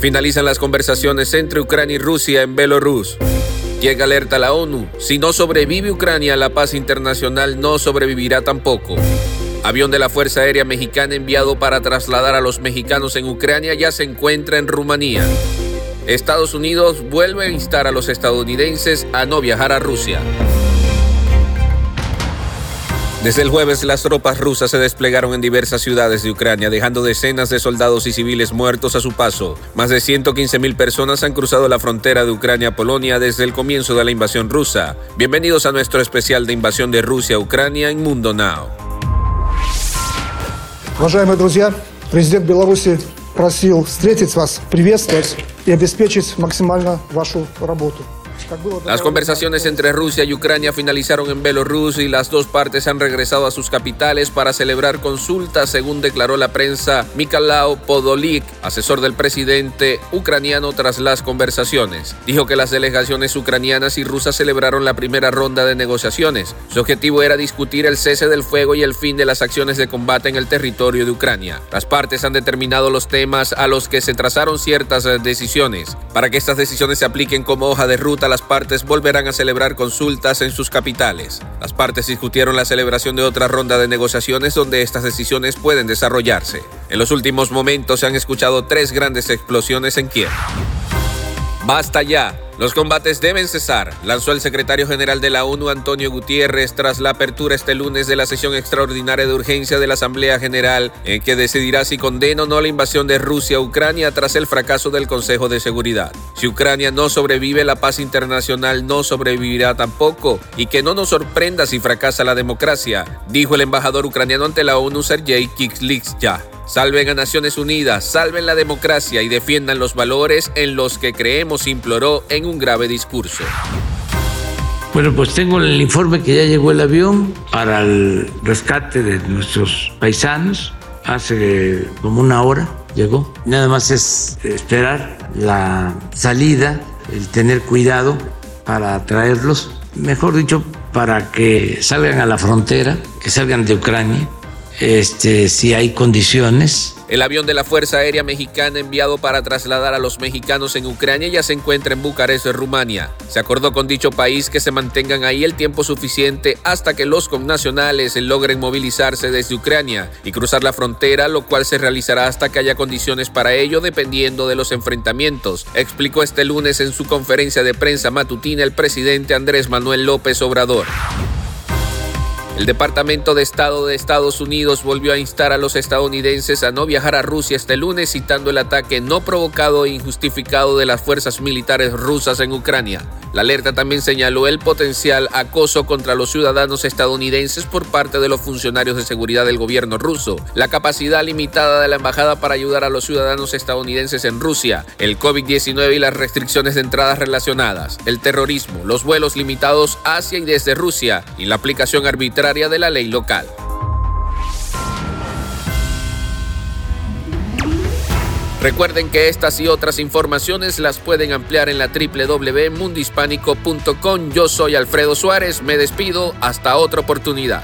Finalizan las conversaciones entre Ucrania y Rusia en Belarus. Llega alerta a la ONU. Si no sobrevive Ucrania, la paz internacional no sobrevivirá tampoco. Avión de la Fuerza Aérea Mexicana enviado para trasladar a los mexicanos en Ucrania ya se encuentra en Rumanía. Estados Unidos vuelve a instar a los estadounidenses a no viajar a Rusia. Desde el jueves, las tropas rusas se desplegaron en diversas ciudades de Ucrania, dejando decenas de soldados y civiles muertos a su paso. Más de 115 mil personas han cruzado la frontera de Ucrania a Polonia desde el comienzo de la invasión rusa. Bienvenidos a nuestro especial de invasión de Rusia a Ucrania en Mundo Now. Уважаемые друзья, президент Беларуси просил встретить вас, приветствовать и обеспечить максимально вашу работу. Las conversaciones entre Rusia y Ucrania finalizaron en Belarus y las dos partes han regresado a sus capitales para celebrar consultas, según declaró la prensa Mikhailo Podolik, asesor del presidente ucraniano tras las conversaciones. Dijo que las delegaciones ucranianas y rusas celebraron la primera ronda de negociaciones. Su objetivo era discutir el cese del fuego y el fin de las acciones de combate en el territorio de Ucrania. Las partes han determinado los temas a los que se trazaron ciertas eh, decisiones. Para que estas decisiones se apliquen como hoja de ruta, las partes volverán a celebrar consultas en sus capitales. Las partes discutieron la celebración de otra ronda de negociaciones donde estas decisiones pueden desarrollarse. En los últimos momentos se han escuchado tres grandes explosiones en Kiev. Basta ya. Los combates deben cesar, lanzó el secretario general de la ONU Antonio Gutiérrez tras la apertura este lunes de la sesión extraordinaria de urgencia de la Asamblea General, en que decidirá si condena o no la invasión de Rusia a Ucrania tras el fracaso del Consejo de Seguridad. Si Ucrania no sobrevive, la paz internacional no sobrevivirá tampoco, y que no nos sorprenda si fracasa la democracia, dijo el embajador ucraniano ante la ONU Sergei ya. Salven a Naciones Unidas, salven la democracia y defiendan los valores en los que creemos, imploró en un grave discurso. Bueno, pues tengo el informe que ya llegó el avión para el rescate de nuestros paisanos. Hace como una hora llegó. Nada más es esperar la salida, el tener cuidado para traerlos. Mejor dicho, para que salgan a la frontera, que salgan de Ucrania este, si hay condiciones. El avión de la Fuerza Aérea Mexicana enviado para trasladar a los mexicanos en Ucrania ya se encuentra en Bucarest, Rumania. Se acordó con dicho país que se mantengan ahí el tiempo suficiente hasta que los connacionales logren movilizarse desde Ucrania y cruzar la frontera, lo cual se realizará hasta que haya condiciones para ello dependiendo de los enfrentamientos, explicó este lunes en su conferencia de prensa matutina el presidente Andrés Manuel López Obrador. El Departamento de Estado de Estados Unidos volvió a instar a los estadounidenses a no viajar a Rusia este lunes citando el ataque no provocado e injustificado de las fuerzas militares rusas en Ucrania. La alerta también señaló el potencial acoso contra los ciudadanos estadounidenses por parte de los funcionarios de seguridad del gobierno ruso, la capacidad limitada de la embajada para ayudar a los ciudadanos estadounidenses en Rusia, el COVID-19 y las restricciones de entradas relacionadas, el terrorismo, los vuelos limitados hacia y desde Rusia y la aplicación arbitraria de la ley local. Recuerden que estas y otras informaciones las pueden ampliar en la www.mundispánico.com. Yo soy Alfredo Suárez, me despido, hasta otra oportunidad.